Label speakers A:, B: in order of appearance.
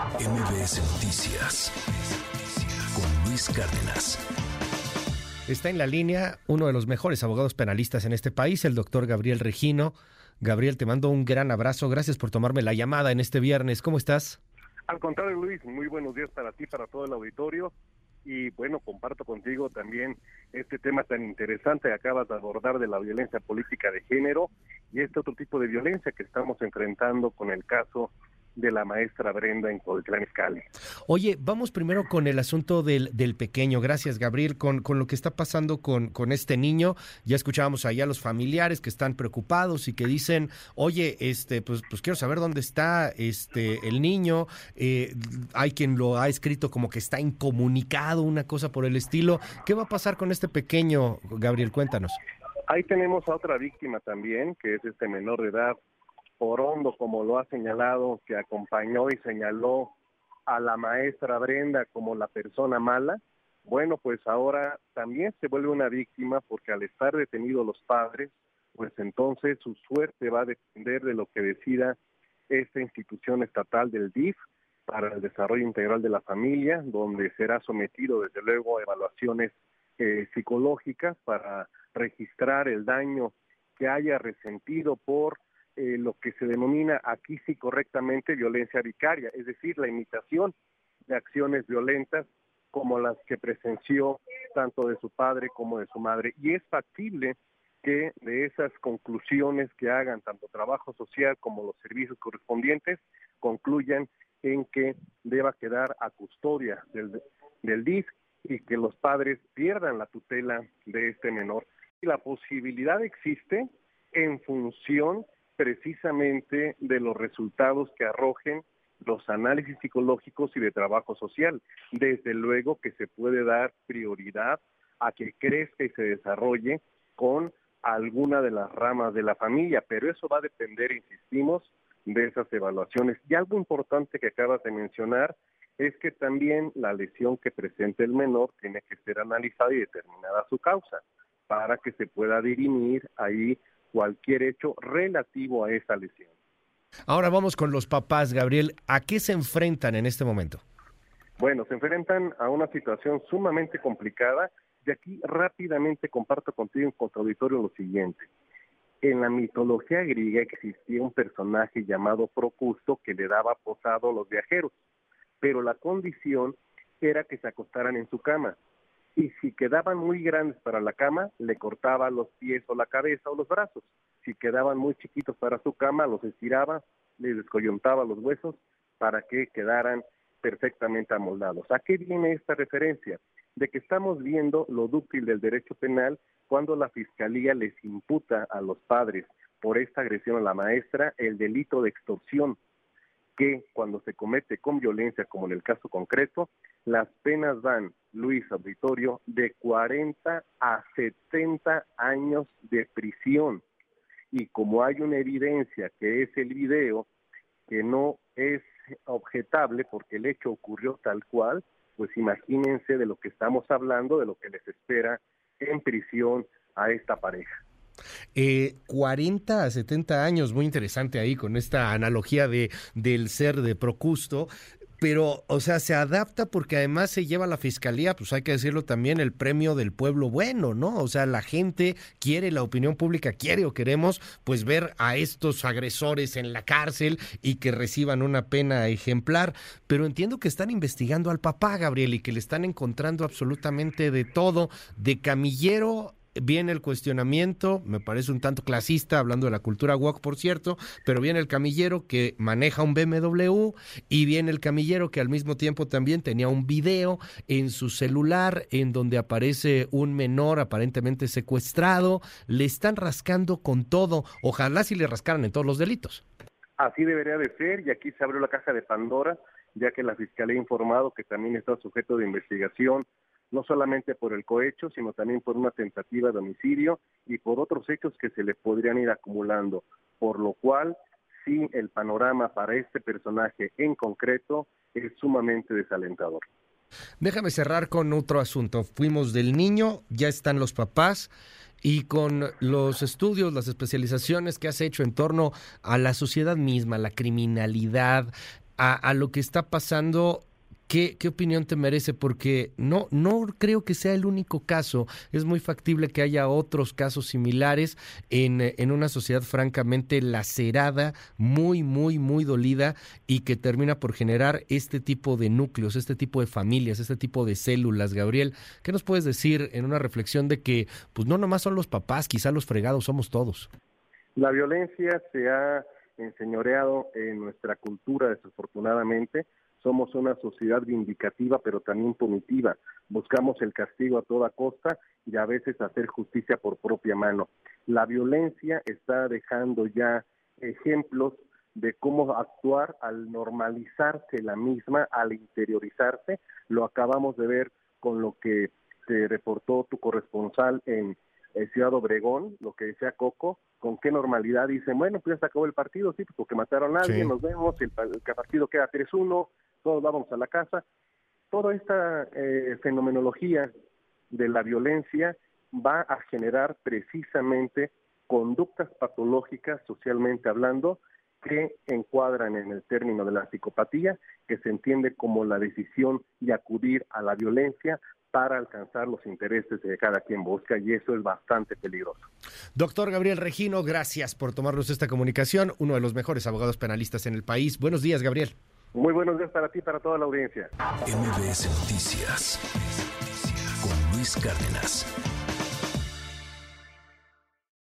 A: MBS Noticias con Luis Cárdenas.
B: Está en la línea uno de los mejores abogados penalistas en este país, el doctor Gabriel Regino. Gabriel, te mando un gran abrazo. Gracias por tomarme la llamada en este viernes. ¿Cómo estás?
C: Al contrario, Luis, muy buenos días para ti, para todo el auditorio. Y bueno, comparto contigo también este tema tan interesante que acabas de abordar de la violencia política de género y este otro tipo de violencia que estamos enfrentando con el caso de la maestra Brenda en Codetlán Escali.
B: Oye, vamos primero con el asunto del, del pequeño. Gracias, Gabriel, con, con, lo que está pasando con, con este niño. Ya escuchábamos allá a los familiares que están preocupados y que dicen, oye, este, pues, pues quiero saber dónde está este el niño. Eh, hay quien lo ha escrito como que está incomunicado, una cosa por el estilo. ¿Qué va a pasar con este pequeño, Gabriel? Cuéntanos.
C: Ahí tenemos a otra víctima también, que es este menor de edad Orondo, como lo ha señalado, que acompañó y señaló a la maestra Brenda como la persona mala, bueno, pues ahora también se vuelve una víctima porque al estar detenidos los padres, pues entonces su suerte va a depender de lo que decida esta institución estatal del DIF para el desarrollo integral de la familia, donde será sometido desde luego a evaluaciones eh, psicológicas para registrar el daño que haya resentido por eh, lo que se denomina aquí sí correctamente violencia vicaria, es decir, la imitación de acciones violentas como las que presenció tanto de su padre como de su madre. Y es factible que de esas conclusiones que hagan tanto trabajo social como los servicios correspondientes concluyan en que deba quedar a custodia del, del DIF y que los padres pierdan la tutela de este menor. Y la posibilidad existe en función precisamente de los resultados que arrojen los análisis psicológicos y de trabajo social. Desde luego que se puede dar prioridad a que crezca y se desarrolle con alguna de las ramas de la familia, pero eso va a depender, insistimos, de esas evaluaciones. Y algo importante que acabas de mencionar es que también la lesión que presenta el menor tiene que ser analizada y determinada su causa para que se pueda dirimir ahí cualquier hecho relativo a esa lesión.
B: Ahora vamos con los papás, Gabriel. ¿A qué se enfrentan en este momento?
C: Bueno, se enfrentan a una situación sumamente complicada y aquí rápidamente comparto contigo en contradictorio lo siguiente. En la mitología griega existía un personaje llamado Procusto que le daba posado a los viajeros, pero la condición era que se acostaran en su cama y si quedaban muy grandes para la cama, le cortaba los pies o la cabeza o los brazos. Si quedaban muy chiquitos para su cama, los estiraba, les descoyuntaba los huesos para que quedaran perfectamente amoldados. ¿A qué viene esta referencia? De que estamos viendo lo dúctil del derecho penal cuando la fiscalía les imputa a los padres por esta agresión a la maestra el delito de extorsión que cuando se comete con violencia, como en el caso concreto, las penas van, Luis Auditorio, de 40 a 70 años de prisión. Y como hay una evidencia que es el video, que no es objetable porque el hecho ocurrió tal cual, pues imagínense de lo que estamos hablando, de lo que les espera en prisión a esta pareja.
B: Eh, 40 a 70 años, muy interesante ahí con esta analogía de, del ser de Procusto pero, o sea, se adapta porque además se lleva a la fiscalía, pues hay que decirlo también, el premio del pueblo bueno, ¿no? O sea, la gente quiere, la opinión pública quiere o queremos, pues ver a estos agresores en la cárcel y que reciban una pena ejemplar. Pero entiendo que están investigando al papá, Gabriel, y que le están encontrando absolutamente de todo, de camillero viene el cuestionamiento, me parece un tanto clasista, hablando de la cultura walk, por cierto, pero viene el camillero que maneja un BMW y viene el camillero que al mismo tiempo también tenía un video en su celular en donde aparece un menor aparentemente secuestrado. Le están rascando con todo. Ojalá si le rascaran en todos los delitos.
C: Así debería de ser y aquí se abrió la caja de Pandora, ya que la Fiscalía ha informado que también está sujeto de investigación no solamente por el cohecho, sino también por una tentativa de homicidio y por otros hechos que se le podrían ir acumulando, por lo cual sí el panorama para este personaje en concreto es sumamente desalentador.
B: Déjame cerrar con otro asunto. Fuimos del niño, ya están los papás y con los estudios, las especializaciones que has hecho en torno a la sociedad misma, la criminalidad, a, lo que está pasando ¿Qué, ¿Qué, opinión te merece? Porque no, no creo que sea el único caso. Es muy factible que haya otros casos similares en, en, una sociedad francamente lacerada, muy, muy, muy dolida y que termina por generar este tipo de núcleos, este tipo de familias, este tipo de células. Gabriel, ¿qué nos puedes decir en una reflexión de que, pues no nomás son los papás, quizá los fregados somos todos?
C: La violencia se ha enseñoreado en nuestra cultura, desafortunadamente somos una sociedad vindicativa, pero también punitiva. Buscamos el castigo a toda costa y a veces hacer justicia por propia mano. La violencia está dejando ya ejemplos de cómo actuar al normalizarse la misma, al interiorizarse. Lo acabamos de ver con lo que te reportó tu corresponsal en Ciudad Obregón, lo que decía Coco, con qué normalidad dicen, bueno, pues ya se acabó el partido, sí, porque mataron a alguien, nos vemos, el, el partido queda 3-1, todos vamos a la casa. Toda esta eh, fenomenología de la violencia va a generar precisamente conductas patológicas socialmente hablando que encuadran en el término de la psicopatía, que se entiende como la decisión de acudir a la violencia para alcanzar los intereses de cada quien busca y eso es bastante peligroso.
B: Doctor Gabriel Regino, gracias por tomarnos esta comunicación, uno de los mejores abogados penalistas en el país. Buenos días, Gabriel.
C: Muy buenos días para ti y para toda la audiencia.
A: MBS Noticias con Luis Cárdenas.